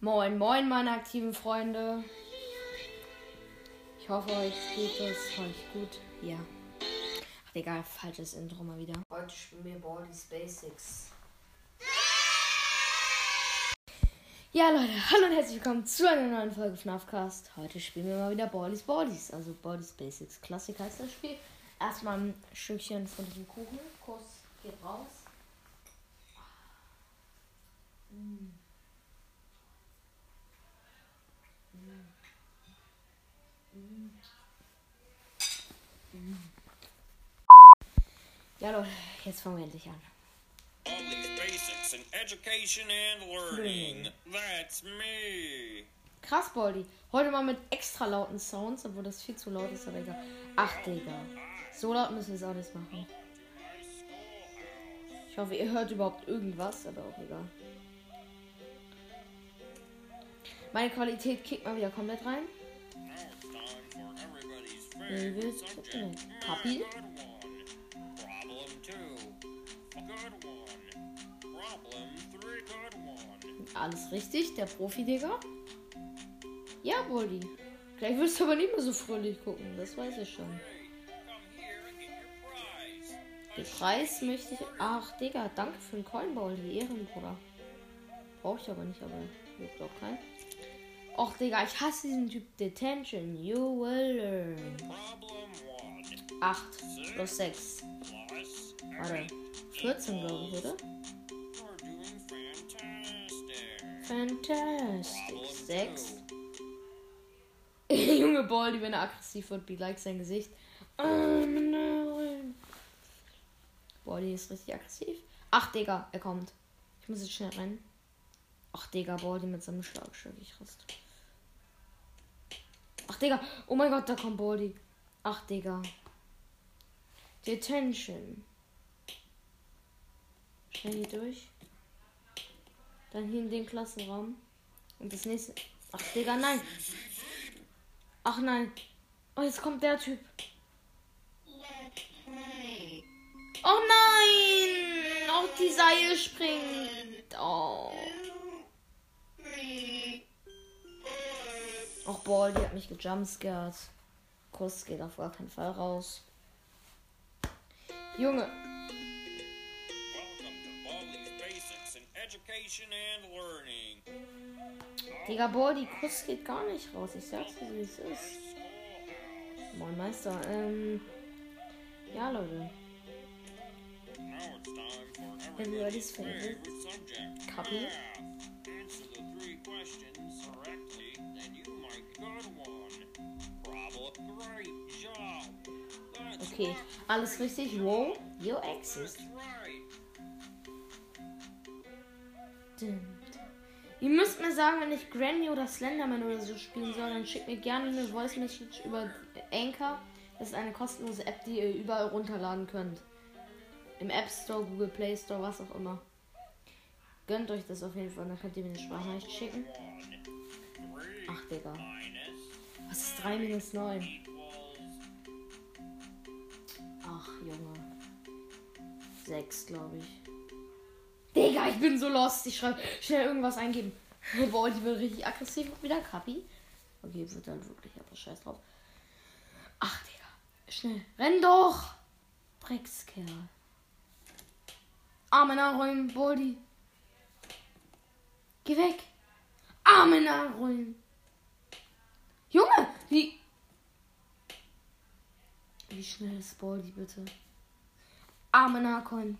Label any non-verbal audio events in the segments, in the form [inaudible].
Moin, moin, meine aktiven Freunde. Ich hoffe, euch geht es euch gut. Ja. Ach, egal, falsches Intro mal wieder. Heute spielen wir Baldi's Basics. Ja, Leute, hallo und herzlich willkommen zu einer neuen Folge FNAFcast. Heute spielen wir mal wieder Baldi's Baldi's, also Baldi's Basics. Klassik heißt das Spiel. Erstmal ein Stückchen von diesem Kuchen. Kuss geht raus. Mm. Ja, Leute, jetzt fangen wir endlich an. Basics in education and learning. That's me. Krass, Baldi. Heute mal mit extra lauten Sounds, obwohl das viel zu laut ist, aber egal. Ach, Digga. So laut müssen wir es auch nicht machen. Ich hoffe, ihr hört überhaupt irgendwas, aber auch egal. Meine Qualität kickt mal wieder komplett rein. Now it's Alles richtig, der Profi, Digga. Ja, Baldi. Gleich wirst du aber nicht mehr so fröhlich gucken, das weiß ich schon. Den Preis möchte ich. Ach, Digga, danke für den Coin, Baldi. Ehrenbruder. Brauche ich aber nicht, aber juckt auch kein. Och, Digga, ich hasse diesen Typ Detention. You will learn. Problem one. 8 plus 6. Plus. Warte. 14, glaube ich, oder? Fantastic. 6. [laughs] Junge Baldi, wenn er aggressiv wird, be like sein Gesicht. Oh, nein. Baldi ist richtig aggressiv. Ach, Digga, er kommt. Ich muss jetzt schnell rennen. Ach, Digga, Baldi mit seinem Schlagschild. Ich rast. Ach, Digga. Oh mein Gott, da kommt Baldi. Ach, Digga. Detention. Schnell hier durch. Dann hier in den Klassenraum. Und das nächste. Ach, Digga, nein. Ach nein. Oh, jetzt kommt der Typ. Oh nein! Auch die Seil springt. Oh. Och, Ball, die hat mich gejumpscared. Kuss geht auf gar keinen Fall raus. Junge, Digga, Ball, die Kuss geht gar nicht raus. Ich sag's dir, wie es ist. Moin Meister, ähm. Ja, Leute. For Everybody's favorite favorite subject. Copy. Math. Answer the three questions correctly, then you might get one. Problem. Great job. That's Okay, alles richtig. Wow, you exist. Dum. Ihr müsst mir sagen, wenn ich Granny oder Slenderman oder so spielen soll, dann schickt mir gerne eine Voice Message über Anchor. Das ist eine kostenlose App, die ihr überall runterladen könnt. Im App Store, Google Play Store, was auch immer. Gönnt euch das auf jeden Fall, dann könnt ihr mir eine Sprachnachricht schicken. Ach, Digga. Was ist 3 minus 9? equals Ach, Junge. 6, glaube ich. Digga, ich bin so lost. Ich schreibe schnell irgendwas eingeben. [laughs] Boah, die wird richtig aggressiv wieder. Kapi. Okay, wird dann wirklich, aber scheiß drauf. Ach, Digga. Schnell. Renn doch! Dreckskerl. Arme nachrollen, Baldi. Geh weg. Arme nachrollen. Junge, wie. Wie schnell ist Baldi bitte? Arme nachrollen.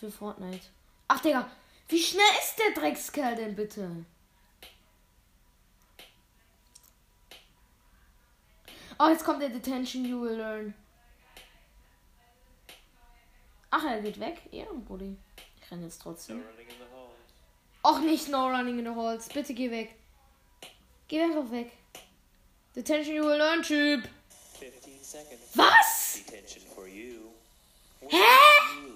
Für Fortnite. Ach, Digga. Wie schnell ist der Dreckskerl denn bitte? Oh, jetzt kommt der Detention, you will learn. Ach, er geht weg. Ehrenbrudi. Ich renne jetzt trotzdem. Och, nicht no running in the halls. Bitte geh weg. Geh einfach weg. Detention, you will learn, Typ. 15 seconds Was? Hä?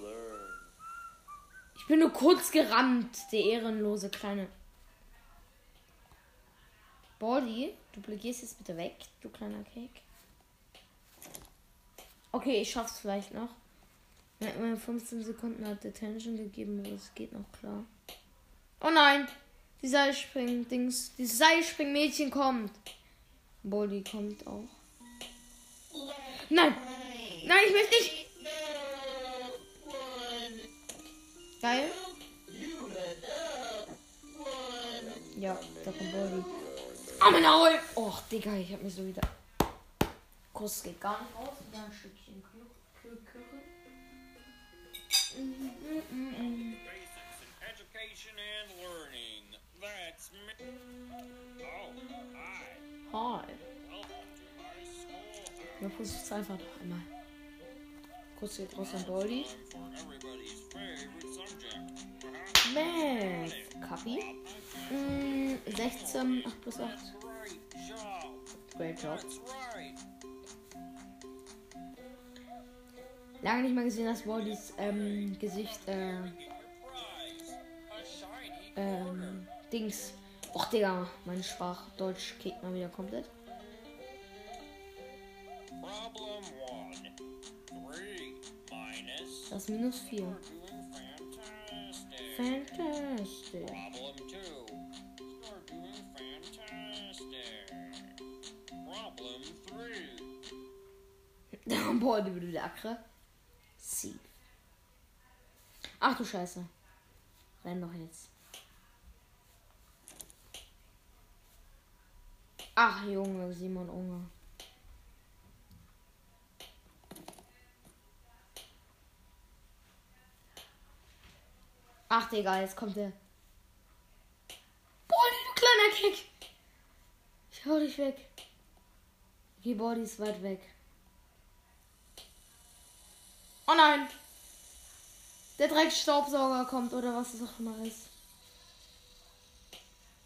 Ich bin nur kurz gerannt, der ehrenlose kleine. Baldi, du gehst jetzt bitte weg, du kleiner Cake. Okay, ich schaff's vielleicht noch. Er hat mir 15 Sekunden hat Detention gegeben, es geht noch klar. Oh nein! Die Seilspring-Dings. Die Seilspring-Mädchen kommt. Boldi kommt auch. Nein! Nein, ich möchte nicht! Geil. Ja, da kommt Boldi. Oh, mein Auge! Och, Digga, ich hab mich so wieder. Kuss geht gar nicht raus. Da ein Stückchen in education and learning. That's hi. Hi. Wir es einfach noch einmal. Kuss geht raus an Boldi. Kapi. Mm, 16, 8 plus 8. Great job. Lange nicht mehr gesehen, dass Wallys ähm, Gesicht, äh, ähm, Dings. Och, Digga, mein Sprachdeutsch kickt mal wieder komplett. Das ist minus 4. Fantastic. Problem two. You're doing fantastic. Problem three. Boah, die würde Akre. Sie. Ach du Scheiße. Renn doch jetzt. Ach Junge, Simon Unge. Ach Digga, jetzt kommt der. Boah, du kleiner Kick. Ich hau dich weg. Die Body ist weit weg. Oh nein! Der Dreckstaubsauger kommt oder was es auch immer ist.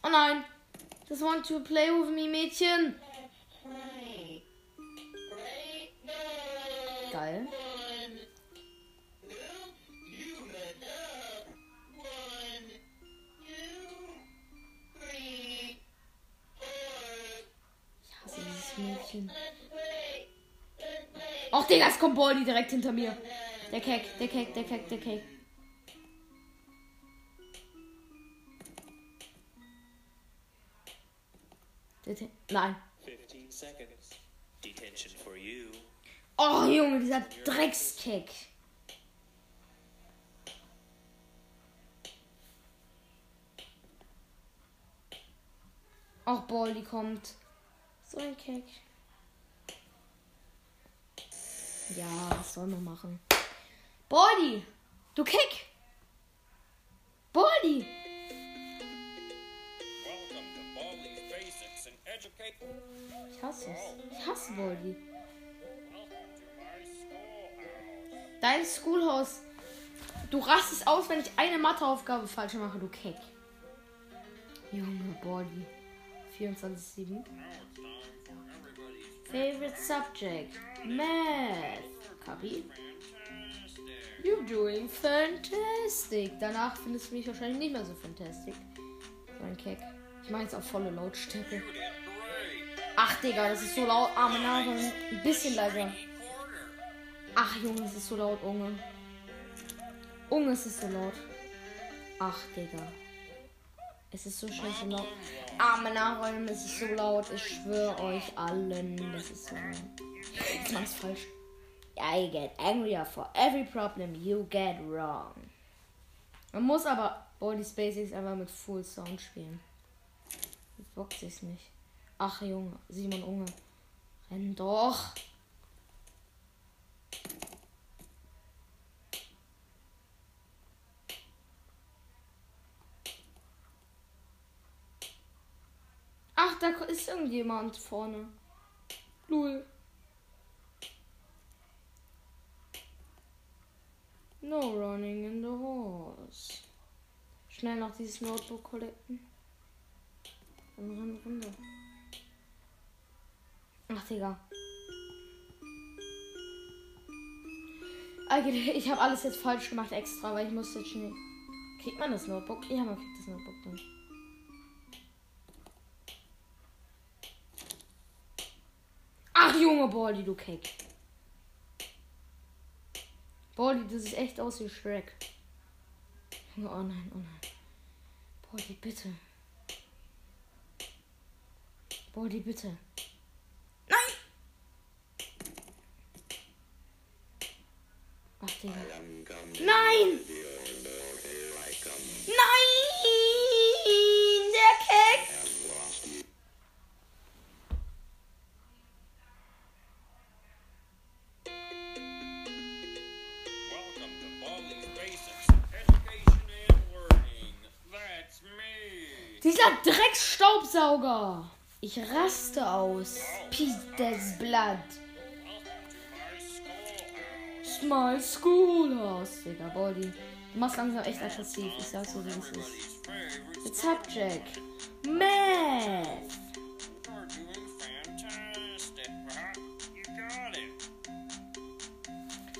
Oh nein! Das want to play with me Mädchen! Geil. Mädchen. Och, Digga, es kommt Baldi direkt hinter mir. Der Keck, der Keck, der Keck, der Keck. Nein. 15 seconds. Detention for you. Oh, Junge, dieser Dreckskeck. Och, Baldi kommt. So ein Keck. Ja, was soll man machen? Baldi! Du Keck! Baldi! Ich hasse es. Ich hasse Baldi. Schoolhouse. Dein Schoolhaus. Du rastest aus, wenn ich eine Matheaufgabe falsch mache, du Keck. Junge Baldi. 24-7. Favorite subject. Math. Copy. You're doing fantastic. Danach findest du mich wahrscheinlich nicht mehr so fantastic. So ein Keck. Ich mache jetzt auf volle Lautstärke. Ach, Digga, das ist so laut. Ah, mein ein bisschen leiser. Ach, Junge, es ist so laut, Unge. Unge, es ist so laut. Ach, Digga. Es ist so scheiße laut. Ah, mein Nachräumen, es ist so laut. Ich schwöre euch allen, das ist so laut. Jetzt mach's falsch. I get angrier for every problem you get wrong. Man muss aber Body Basics einfach mit Full Sound spielen. Jetzt bockt sich's nicht. Ach, Junge, Simon Unge. Renn doch. Ach, da ist irgendjemand vorne. Lul. No running in the horse. Schnell noch dieses Notebook collecten. Dann renn runter. Ach, Digga. Eigentlich, [laughs] Ich habe alles jetzt falsch gemacht extra, weil ich muss jetzt schnell. Kriegt man das Notebook? Ja, man kriegt das Notebook dann. Junge, Baldi, du Keck. Baldi, das ist echt aus wie Shrek. Oh nein, oh nein. Baldi, bitte. Baldi, bitte. Nein! Ach, Digga. Nein! Dieser Drecksstaubsauger! Ich raste aus. Piece des schoolhouse. Small Schoolhouse, Digga, Baldi. Du machst langsam echt aggressiv. Ich sag's so, wie es ist. Favorite The Subject. Math.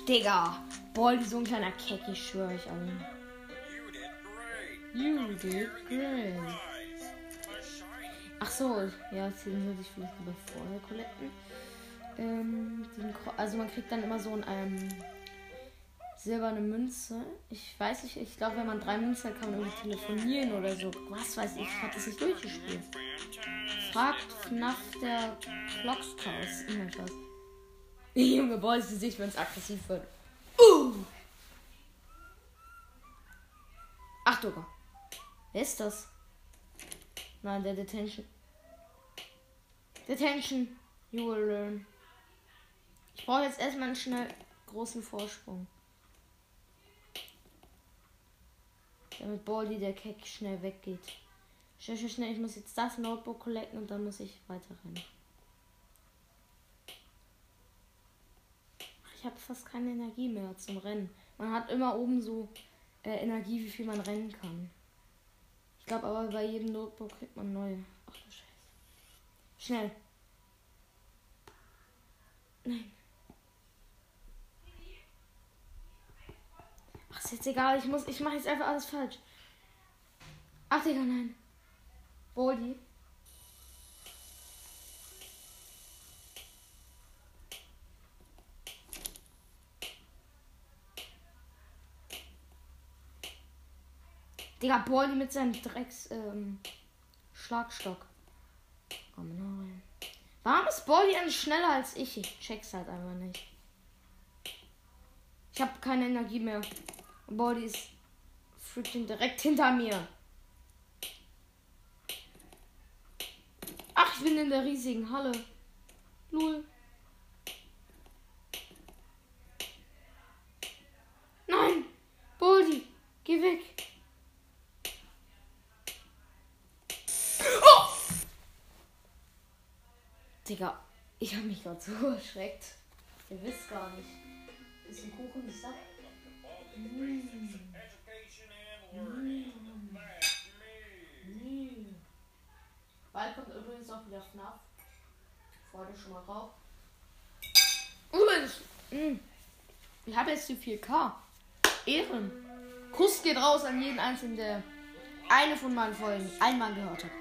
Digga. Baldi, so ein kleiner Keck, ich schwöre euch alle. You did great. Ach so, ja, den sollte ich vielleicht lieber vorher collecten. Ähm, also man kriegt dann immer so ein ähm, silberne Münze. Ich weiß nicht, ich glaube, wenn man drei Münzen hat, kann man irgendwie telefonieren oder so. Was weiß ich, ich habe das nicht durchgespielt. Fragt FNAF der Clockhouse. Oh mein Gott. Junge, boah, ist Gesicht, wenn es aggressiv wird. Uh! Achtung. Wer ist das? Nein, der Detention. Detention. You will learn. Ich brauche jetzt erstmal einen schnell großen Vorsprung. Damit Baldi der Keck schnell weggeht. Schnell, schnell, schnell. Ich muss jetzt das Notebook collecten und dann muss ich weiter rennen. Ich habe fast keine Energie mehr zum Rennen. Man hat immer oben so äh, Energie, wie viel man rennen kann. Glaube aber bei jedem Notebook kriegt man neue. Ach du Scheiße. Schnell. Nein. Ach, ist jetzt egal. Ich muss, ich mache jetzt einfach alles falsch. Ach, Digga, nein. Baldi. Digga, Baldi mit seinem Drecks ähm, Schlagstock. Oh nein. Warum ist Baldi eigentlich schneller als ich? Ich check's halt einfach nicht. Ich habe keine Energie mehr. Und ist freaking direkt hinter mir. Ach, ich bin in der riesigen Halle. Lul. Nein! Baldi, geh weg. Oh! Digga, ich habe mich gerade so [laughs] erschreckt. Ihr wisst gar nicht. Kuchen, ich sag. Education and Learning. That's me. Bald kommt übrigens auch wieder FNAF. Freue dich schon mal drauf. Übrigens, mh, ich habe jetzt die 4K. Ehren. Kuss geht raus an jeden Einzelnen, der eine von meinen Folgen einmal gehört hat.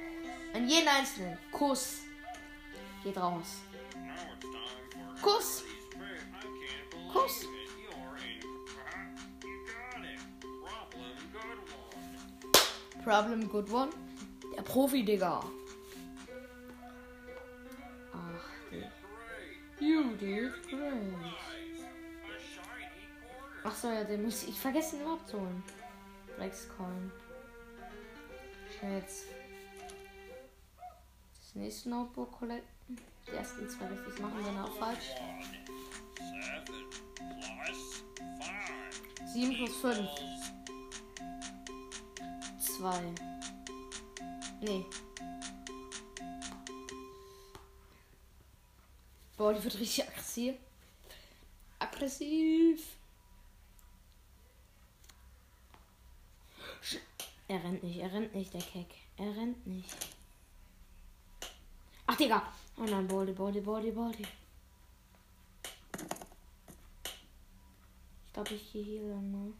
An jeden Einzelnen. Kuss geht raus. Kuss. Kuss. Problem good one. Der Profi, Digga. Ach, Great. you did great. Ach so, ja, den muss ich. Ich vergesse ihn abzuholen. Flexcoin. Schnell jetzt. Das nächste Notebook collecten. Die ersten zwei richtig machen, dann auch falsch. Seven plus five 7 plus 5. equals 2. Nee. Boah, die wird richtig aggressiv. Aggressiv. Er rennt nicht, er rennt nicht, der Keck. Er rennt nicht. Ach, Digga. Oh nein, Baldi, Baldi, Baldi, Baldi. Ich glaube, ich gehe hier lang, ne?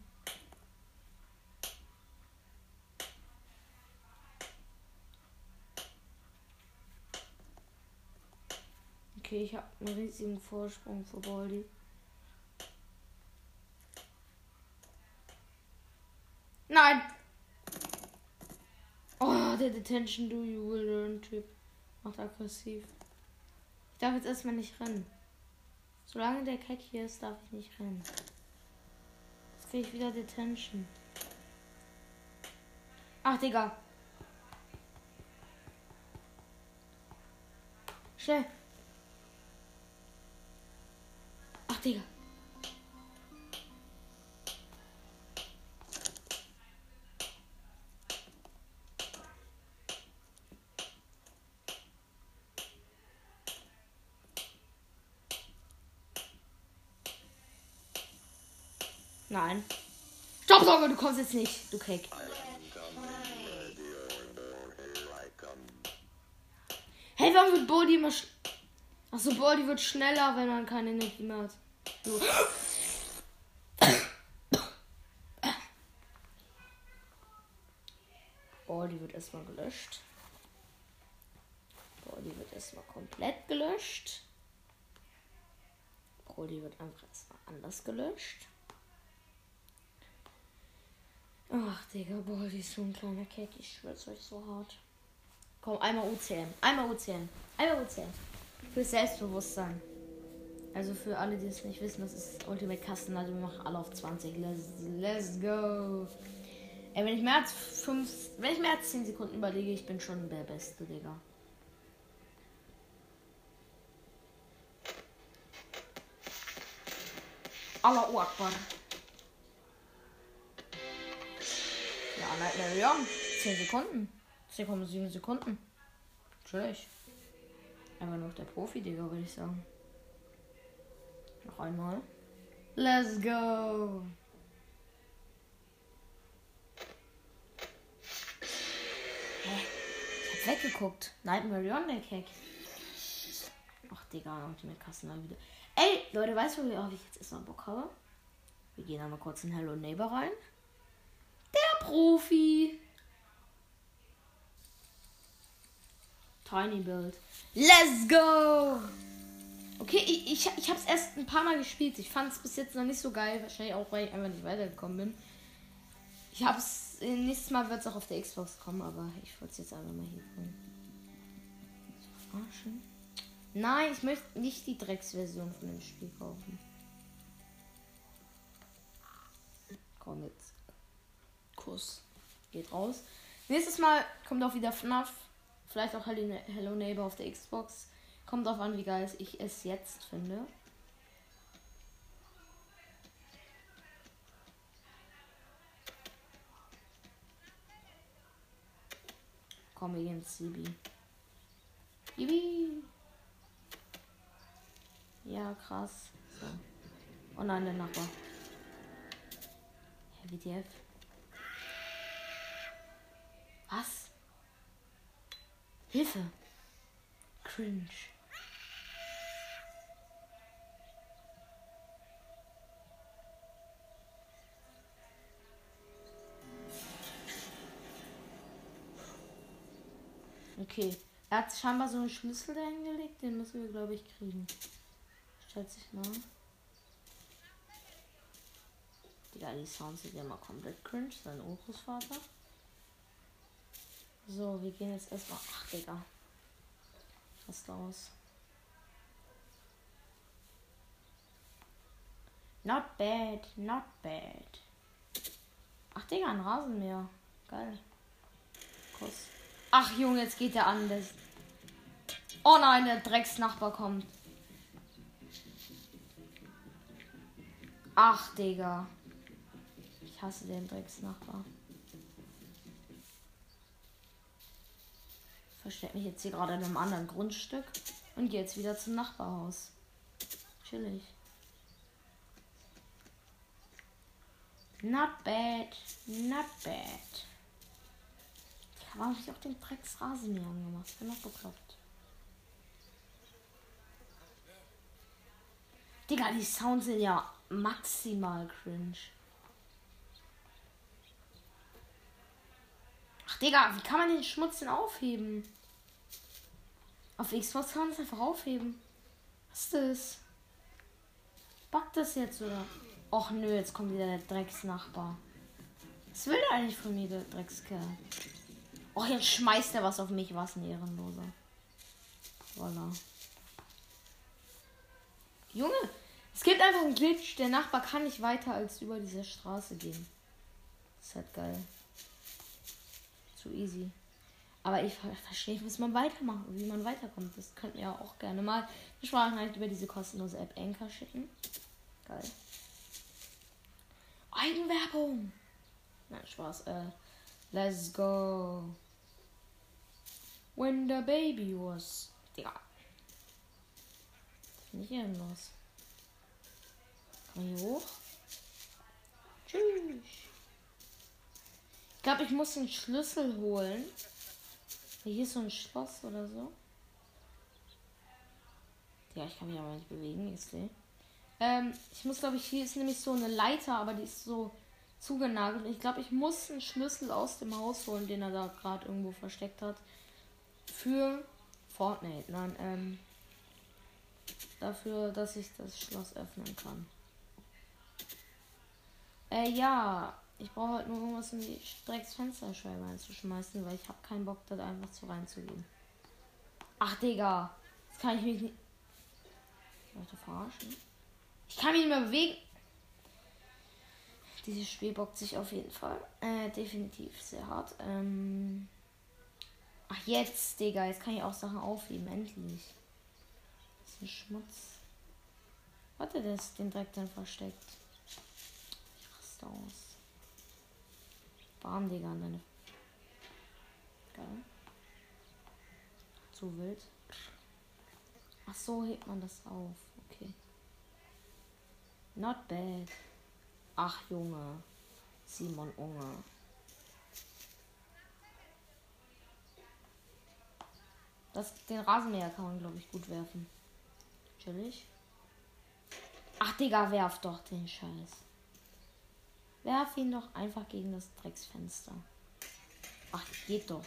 Okay, ich habe einen riesigen Vorsprung vor Baldi. Nein! Oh, der Detention Do You Will Learn Typ. Macht aggressiv. Ich darf jetzt erstmal nicht rennen. Solange der Keck hier ist, darf ich nicht rennen. Jetzt kriege ich wieder Detention. Ach, Digga. Schnell. Ach, Digga. Nein. Sorge, du kommst jetzt nicht, du Keck. Hey, warum wird Body immer sch Achso, Body wird schneller, wenn man keine Energie mehr hat. So. Body wird erstmal gelöscht. Body wird erstmal komplett gelöscht. Body wird einfach erstmal anders gelöscht. Ach, Digga, Body ist so ein kleiner Keck. Ich schwör's euch so hart. Komm, einmal UCM. Einmal UCM. Einmal UCM. Für Selbstbewusstsein. Also für alle, die es nicht wissen, das ist Ultimate Custom. Also wir machen alle auf 20. Let's, let's go. Ey, wenn ich mehr als 5, wenn ich mehr als 10 Sekunden überlege, ich bin schon der Beste, Digga. Allah Akbar. Nightmare Young. 10 Sekunden. 10,7 Sekunden. Natürlich. Einfach nur der Profi, Digga, würde ich sagen. Noch einmal. Let's go. Hä? Ich hab weggeguckt. Nightmare Beyond der Keck. Ach, Digga, noch die mit Kassen wieder. Ey, Leute, weißt du, worauf ich jetzt erstmal Bock habe? Wir gehen einmal kurz in Hello Neighbor rein. Profi. Tiny Build. Let's go! Okay, ich, ich, ich habe es erst ein paar Mal gespielt. Ich fand es bis jetzt noch nicht so geil. Wahrscheinlich auch, weil ich einfach nicht weitergekommen bin. Ich habe es. Nächstes Mal wird es auch auf der Xbox kommen, aber ich wollte es jetzt einfach mal hier bringen. Verarschen. Nein, ich möchte nicht die Drecksversion von dem Spiel kaufen. Komm jetzt. Kuss. Geht raus. Nächstes Mal kommt auch wieder FNAF. Vielleicht auch Hello Neighbor auf der Xbox. Kommt drauf an, wie geil ich es jetzt finde. Komm, wir gehen Sibi. Yibi. Ja, krass. So. Oh nein, der Nachbar. Hey, WTF. Was? Hilfe. Cringe. Okay. Er hat scheinbar so einen Schlüssel dahingelegt, den müssen wir, glaube ich, kriegen. Schätze ich mal. Digga, die Sounds sind ja mal komplett cringe. Sein Urgroßvater. So, wir gehen jetzt erstmal. Ach, Digga. Was aus. Not bad, not bad. Ach, Digga, ein Rasenmäher. Geil. Kuss. Ach, Junge, jetzt geht der an. Das oh nein, der Drecksnachbar kommt. Ach, Digga. Ich hasse den Drecksnachbar. Versteck mich jetzt hier gerade in einem anderen Grundstück und gehe jetzt wieder zum Nachbarhaus. Chillig. Not bad, not bad. Warum habe ich auch den Drecksrasenmäher angemacht? Bin noch bekloppt. Digga, die Sounds sind ja maximal cringe. Ach, Digga, wie kann man den Schmutz denn aufheben? Auf Xbox kann man es einfach aufheben. Was ist das? Backt das jetzt oder? Och nö, jetzt kommt wieder der Drecksnachbar. Was will der eigentlich von mir, der Dreckskerl? Och, jetzt schmeißt er was auf mich, was ein Ehrenloser. Voila. Junge, es gibt einfach einen Glitch. Der Nachbar kann nicht weiter als über diese Straße gehen. Das ist halt geil. Zu easy. Aber ich ver- verstehe nicht, was man weitermacht, wie man weiterkommt. Das könnten wir ja auch gerne mal Sprachnachricht über diese kostenlose App Anchor schicken. Geil. Eigenwerbung! Nein, Spaß. Äh, let's go. When the baby was. Digga. Was ist denn hier denn los? Kann ich hoch? Tschüss. Ich glaube, ich muss den Schlüssel holen. Hier ist so ein Schloss oder so. Ja, ich kann mich aber nicht bewegen, ich sehe. Ähm, ich muss, glaube ich, hier ist nämlich so eine Leiter, aber die ist so zugenagelt. Ich glaube, ich muss einen Schlüssel aus dem Haus holen, den er da gerade irgendwo versteckt hat. Für Fortnite. Nein, ähm. Dafür, dass ich das Schloss öffnen kann. Äh, ja. Ich brauche halt nur irgendwas in die Drecksfensterscheibe einzuschmeißen, weil ich habe keinen Bock, da einfach so reinzugehen. Ach, Digga. Jetzt kann ich mich nicht. Leute verarschen. Ich kann mich nicht mehr bewegen. Dieses Spiel bockt sich auf jeden Fall. Äh, definitiv sehr hart. Ähm. Ach, jetzt, Digga. Jetzt kann ich auch Sachen aufheben. Endlich. Das ist ein Schmutz. Warte, der ist den Dreck dann versteckt. Ich raste aus. Bam, Digga, an deine. Geil. Zu wild. Ach so, hebt man das auf. Okay. Not bad. Ach, Junge. Simon Unge. Das, den Rasenmäher kann man, glaube ich, gut werfen. Chillig. Ach, Digga, werf doch den Scheiß. Werf ihn doch einfach gegen das Drecksfenster. Ach, geht doch.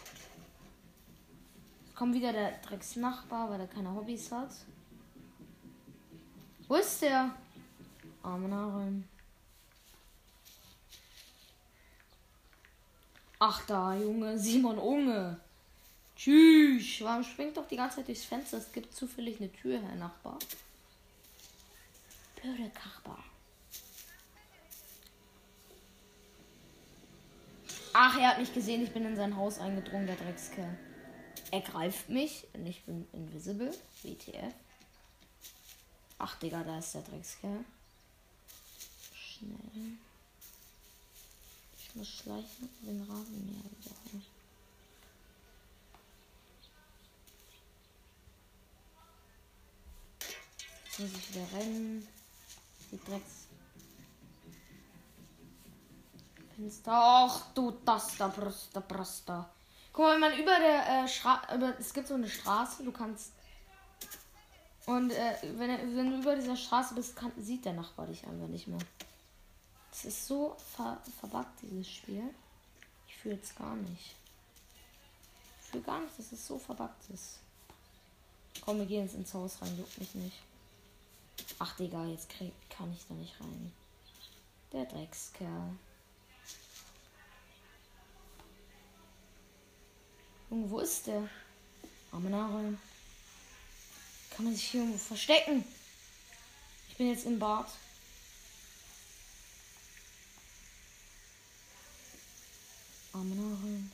Kommt wieder der Drecksnachbar, weil er keine Hobbys hat. Wo ist der? Arme Nahrung. Ach da, Junge, [laughs] Simon Unge. Tschüss. Warum springt doch die ganze Zeit durchs Fenster? Es gibt zufällig eine Tür, Herr Nachbar. Blöde Kachbar. Ach, er hat mich gesehen. Ich bin in sein Haus eingedrungen, der Dreckskerl. Er greift mich und ich bin invisible. WTF. Ach, Digga, da ist der Dreckskerl. Schnell. Ich muss schleichen den Rasenmäher wieder holen. Jetzt muss ich wieder rennen. Die Drecks. Fenster. Ach du, das da, Brüste, Brüste. Guck mal, wenn man über der äh, Straße. Es gibt so eine Straße, du kannst. Und äh, wenn, wenn du über dieser Straße bist, kann, sieht der Nachbar dich einfach nicht mehr. Es ist so ver, verbuggt, dieses Spiel. Ich fühle es gar nicht. Ich fühle gar nicht, dass es so verbuggt ist. Komm, wir gehen jetzt ins Haus rein, juckt mich nicht. Ach, Digga, jetzt krieg, kann ich da nicht rein. Der Dreckskerl. Junge, wo ist der? Arme Nahrung. Kann man sich hier irgendwo verstecken? Ich bin jetzt im Bad. Arme Nahrung.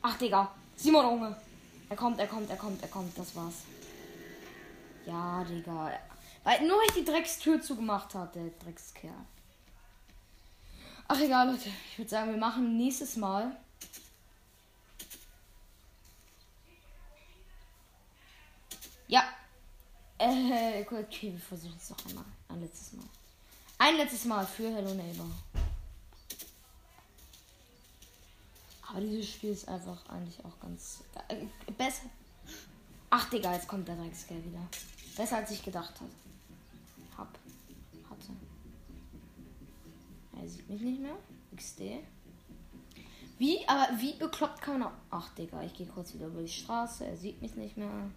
Ach, Digga. Simon Unge. Er kommt, er kommt, er kommt, er kommt. Das war's. Ja, Digga. Weil nur ich die Dreckstür zugemacht hat, der Dreckskerl. Ach, egal, Leute. Ich würde sagen, wir machen nächstes Mal. Ja. Äh, okay, wir versuchen es noch einmal. Ein letztes Mal. Ein letztes Mal für Hello Neighbor. Aber dieses Spiel ist einfach eigentlich auch ganz äh, besser. Ach, Digga, jetzt kommt der Dreckskerl wieder. Besser als ich gedacht hat. Er sieht mich nicht mehr. XD. Wie, aber wie bekloppt kann man. Ach, Digga, ich gehe kurz wieder über die Straße. Er sieht mich nicht mehr.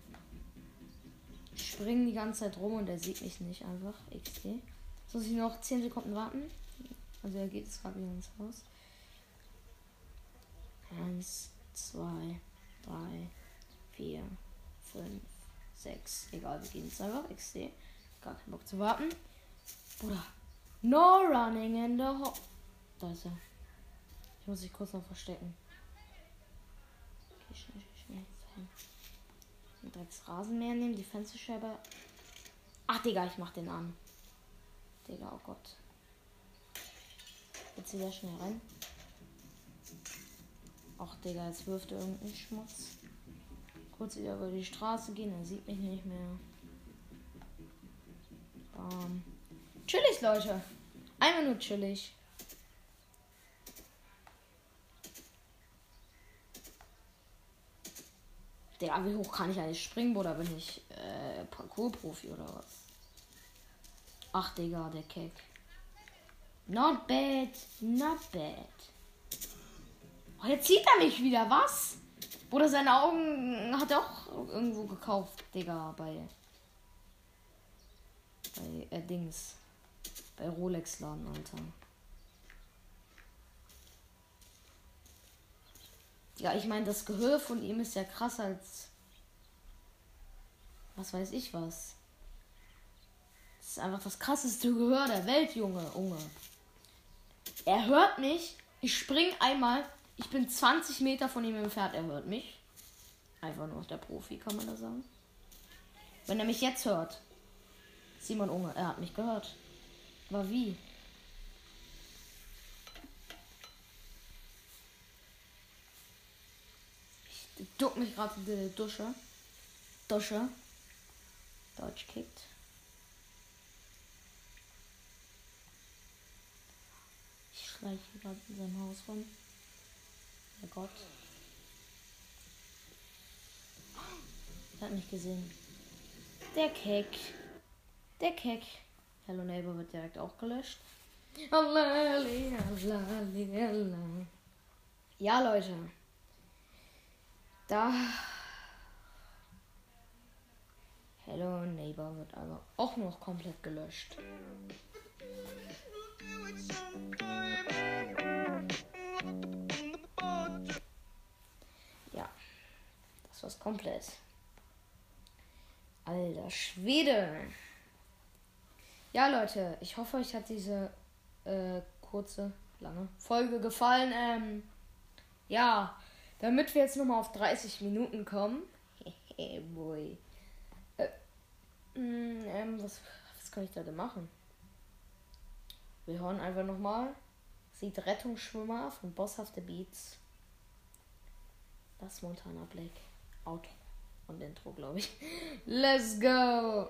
Ich springe die ganze Zeit rum und er sieht mich nicht einfach. XD. Jetzt muss ich noch 10 Sekunden warten. Also er geht jetzt gerade wieder ins Haus. Eins, zwei, drei, vier, fünf, sechs. Egal, wir gehen jetzt einfach. Sehe. Gar keinen Bock zu warten. Bruder. No running in the ho Da ist er. Ich muss mich kurz noch verstecken. Okay, schnell, schnell, schnell. Direkt das Rasenmäher nehmen, die Fensterscheibe. Ach, Digga, ich mach den an. Digga, oh Gott. Jetzt wieder schnell rein. Ach, Digga, jetzt wirft er irgendeinen Schmutz. Kurz wieder über die Straße gehen, er sieht mich nicht mehr. Bam. Chillig, Leute. Einmal nur chillig. Digga, wie hoch kann ich eigentlich springen, Bruder? Bin ich äh, Parkour-Profi oder was? Ach, Digga, der Keck. Not bad, not bad. Oh, jetzt sieht er mich wieder, was? Bruder, seine Augen hat er auch irgendwo gekauft, Digga, bei. Bei äh, Dings. Bei Rolex-Laden, Alter. Ja, ich meine, das Gehör von ihm ist ja krasser als. Was weiß ich was. Das ist einfach das krasseste Gehör der Welt, Junge. Junge. Er hört mich. Ich spring einmal. Ich bin 20 Meter von ihm entfernt. Er hört mich. Einfach nur der Profi, kann man da sagen. Wenn er mich jetzt hört. Simon Unge, er hat mich gehört. Aber wie? Ich duck mich gerade in die Dusche. Dusche. Deutsch kickt. Ich schleiche gerade in seinem Haus rum. Der Gott. Er hat mich gesehen. Der Keck. Der Keck. Hello Neighbor wird direkt auch gelöscht. Ja, Leute. Da. Hello Neighbor wird aber auch noch komplett gelöscht. Ja. Das war's komplett. Alter Schwede. Ja, Leute, ich hoffe, euch hat diese äh, kurze, lange Folge gefallen. Ähm, ja, damit wir jetzt nochmal auf 30 Minuten kommen. [laughs] boy. Äh, mh, ähm, was, was kann ich da denn machen? Wir hören einfach nochmal. Sieht Rettungsschwimmer von Bosshafte Beats. Das Montana Black. Auto und Intro, glaube ich. [laughs] Let's go!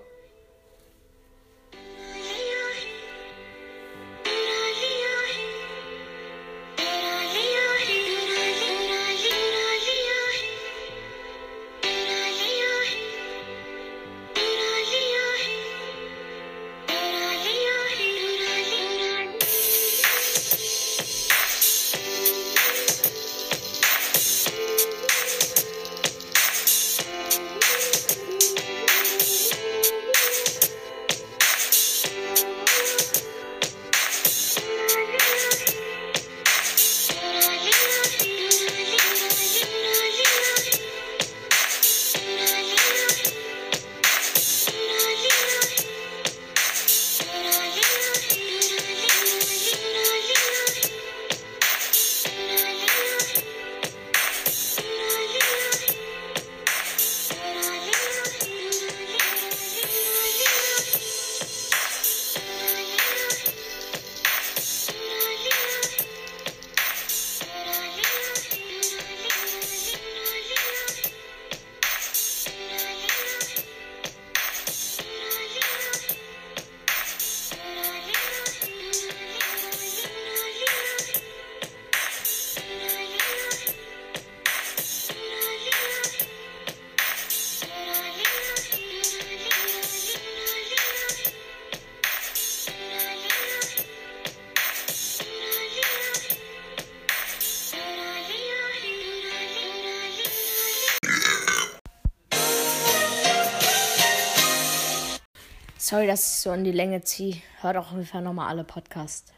Sorry, dass ich so in die Länge ziehe. Hört auch ungefähr nochmal alle Podcasts.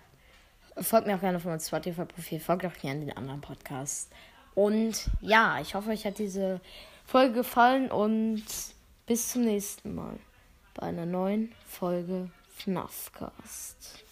Folgt mir auch gerne auf meinem Spotify-Profil. Folgt auch gerne den anderen Podcasts. Und ja, ich hoffe, euch hat diese Folge gefallen und bis zum nächsten Mal bei einer neuen Folge FNAFcast.